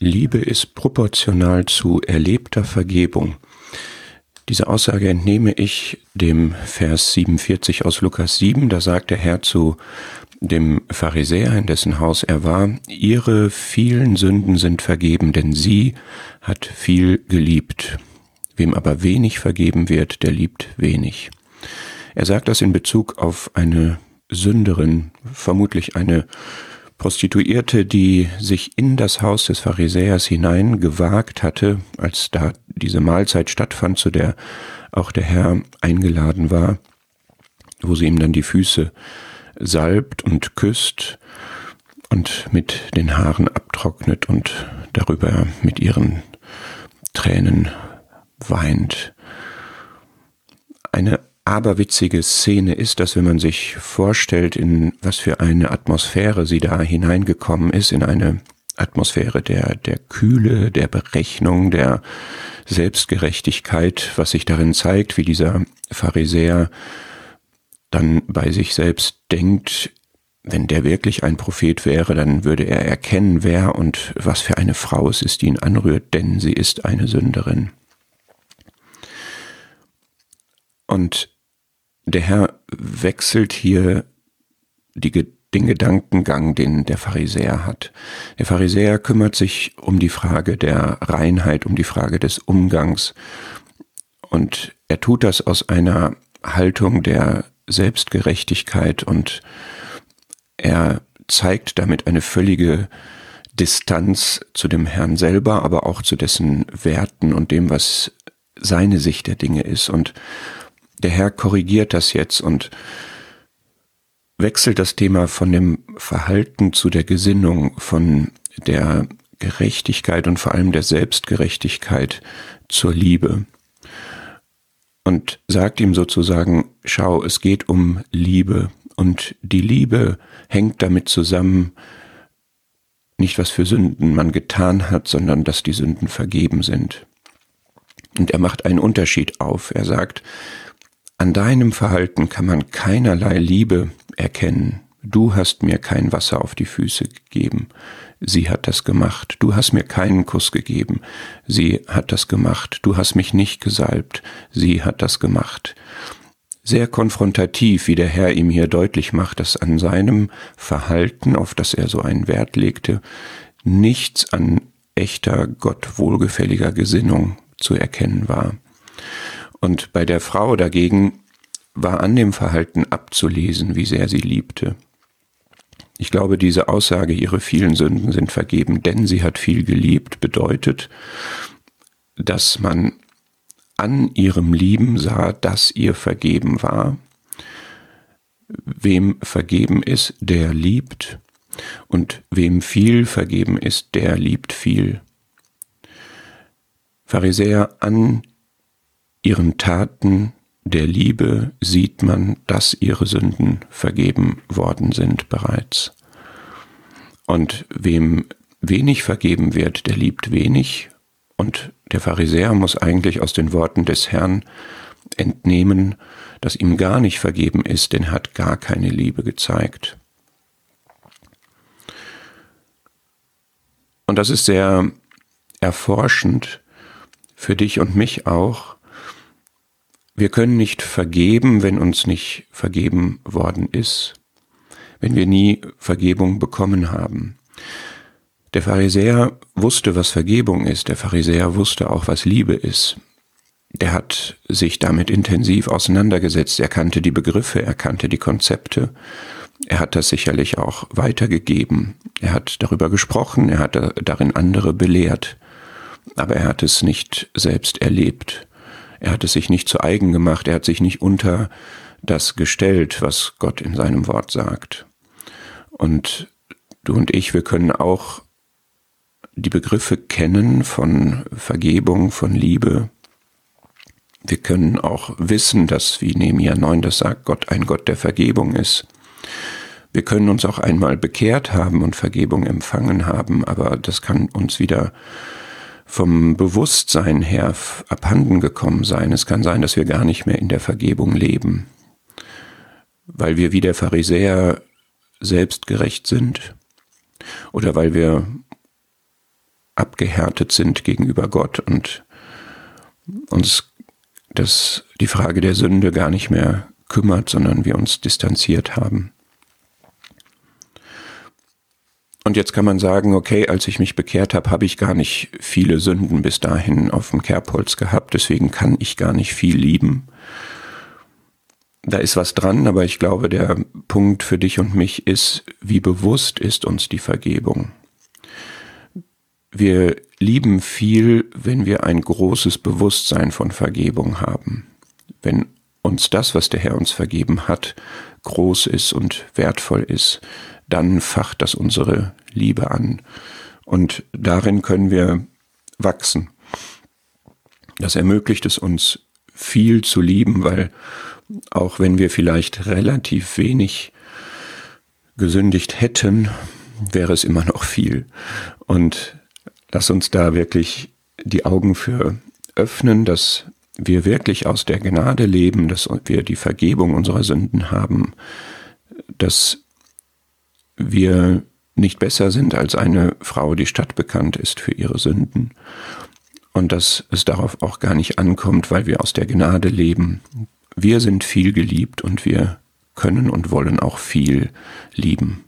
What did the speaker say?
Liebe ist proportional zu erlebter Vergebung. Diese Aussage entnehme ich dem Vers 47 aus Lukas 7. Da sagt der Herr zu dem Pharisäer, in dessen Haus er war, Ihre vielen Sünden sind vergeben, denn sie hat viel geliebt. Wem aber wenig vergeben wird, der liebt wenig. Er sagt das in Bezug auf eine Sünderin, vermutlich eine Prostituierte, die sich in das Haus des Pharisäers hinein gewagt hatte, als da diese Mahlzeit stattfand, zu der auch der Herr eingeladen war, wo sie ihm dann die Füße salbt und küsst und mit den Haaren abtrocknet und darüber mit ihren Tränen weint. Eine aberwitzige Szene ist das, wenn man sich vorstellt, in was für eine Atmosphäre sie da hineingekommen ist, in eine Atmosphäre der, der Kühle, der Berechnung, der Selbstgerechtigkeit, was sich darin zeigt, wie dieser Pharisäer dann bei sich selbst denkt, wenn der wirklich ein Prophet wäre, dann würde er erkennen, wer und was für eine Frau es ist, die ihn anrührt, denn sie ist eine Sünderin. Und der Herr wechselt hier die, den Gedankengang, den der Pharisäer hat. Der Pharisäer kümmert sich um die Frage der Reinheit, um die Frage des Umgangs. Und er tut das aus einer Haltung der Selbstgerechtigkeit und er zeigt damit eine völlige Distanz zu dem Herrn selber, aber auch zu dessen Werten und dem, was seine Sicht der Dinge ist. Und der Herr korrigiert das jetzt und wechselt das Thema von dem Verhalten zu der Gesinnung, von der Gerechtigkeit und vor allem der Selbstgerechtigkeit zur Liebe. Und sagt ihm sozusagen, schau, es geht um Liebe und die Liebe hängt damit zusammen, nicht was für Sünden man getan hat, sondern dass die Sünden vergeben sind. Und er macht einen Unterschied auf. Er sagt, an deinem Verhalten kann man keinerlei Liebe erkennen. Du hast mir kein Wasser auf die Füße gegeben. Sie hat das gemacht. Du hast mir keinen Kuss gegeben. Sie hat das gemacht. Du hast mich nicht gesalbt. Sie hat das gemacht. Sehr konfrontativ, wie der Herr ihm hier deutlich macht, dass an seinem Verhalten, auf das er so einen Wert legte, nichts an echter, Gott wohlgefälliger Gesinnung zu erkennen war. Und bei der Frau dagegen war an dem Verhalten abzulesen, wie sehr sie liebte. Ich glaube, diese Aussage, ihre vielen Sünden sind vergeben, denn sie hat viel geliebt, bedeutet, dass man an ihrem Lieben sah, dass ihr vergeben war. Wem vergeben ist, der liebt, und wem viel vergeben ist, der liebt viel. Pharisäer an ihren Taten der Liebe sieht man, dass ihre Sünden vergeben worden sind bereits. Und wem wenig vergeben wird, der liebt wenig. Und der Pharisäer muss eigentlich aus den Worten des Herrn entnehmen, dass ihm gar nicht vergeben ist, denn er hat gar keine Liebe gezeigt. Und das ist sehr erforschend für dich und mich auch, wir können nicht vergeben, wenn uns nicht vergeben worden ist, wenn wir nie Vergebung bekommen haben. Der Pharisäer wusste, was Vergebung ist, der Pharisäer wusste auch, was Liebe ist. Der hat sich damit intensiv auseinandergesetzt, er kannte die Begriffe, er kannte die Konzepte, er hat das sicherlich auch weitergegeben, er hat darüber gesprochen, er hat darin andere belehrt, aber er hat es nicht selbst erlebt. Er hat es sich nicht zu eigen gemacht, er hat sich nicht unter das gestellt, was Gott in seinem Wort sagt. Und du und ich, wir können auch die Begriffe kennen von Vergebung, von Liebe. Wir können auch wissen, dass, wie Nehemiah 9 das sagt, Gott ein Gott der Vergebung ist. Wir können uns auch einmal bekehrt haben und Vergebung empfangen haben, aber das kann uns wieder vom Bewusstsein her abhanden gekommen sein. Es kann sein, dass wir gar nicht mehr in der Vergebung leben, weil wir wie der Pharisäer selbstgerecht sind oder weil wir abgehärtet sind gegenüber Gott und uns das, die Frage der Sünde gar nicht mehr kümmert, sondern wir uns distanziert haben. Und jetzt kann man sagen, okay, als ich mich bekehrt habe, habe ich gar nicht viele Sünden bis dahin auf dem Kerbholz gehabt, deswegen kann ich gar nicht viel lieben. Da ist was dran, aber ich glaube, der Punkt für dich und mich ist, wie bewusst ist uns die Vergebung. Wir lieben viel, wenn wir ein großes Bewusstsein von Vergebung haben. Wenn uns das, was der Herr uns vergeben hat, groß ist und wertvoll ist, dann facht das unsere Liebe an. Und darin können wir wachsen. Das ermöglicht es uns, viel zu lieben, weil auch wenn wir vielleicht relativ wenig gesündigt hätten, wäre es immer noch viel. Und lass uns da wirklich die Augen für öffnen, dass wir wirklich aus der Gnade leben, dass wir die Vergebung unserer Sünden haben, dass wir nicht besser sind als eine Frau, die stadtbekannt ist für ihre Sünden und dass es darauf auch gar nicht ankommt, weil wir aus der Gnade leben. Wir sind viel geliebt und wir können und wollen auch viel lieben.